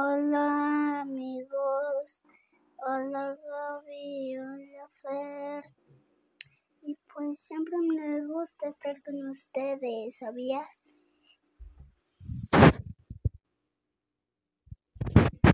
Hola amigos, hola Gaby, hola Fer. Y pues siempre me gusta estar con ustedes, ¿sabías?